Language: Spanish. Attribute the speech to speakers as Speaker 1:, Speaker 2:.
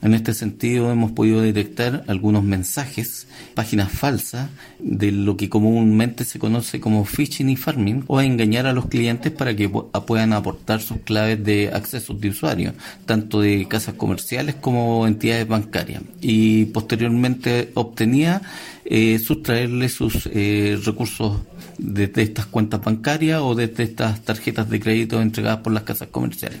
Speaker 1: En este sentido, hemos podido detectar algunos mensajes, páginas falsas, de lo que comúnmente se conoce como phishing y farming, o engañar a los clientes para que puedan aportar sus claves de acceso de usuario, tanto de casas comerciales como entidades bancarias. Y posteriormente obtenía eh, sustraerle sus eh, recursos desde estas cuentas bancarias o desde estas tarjetas de crédito entregadas por las casas comerciales.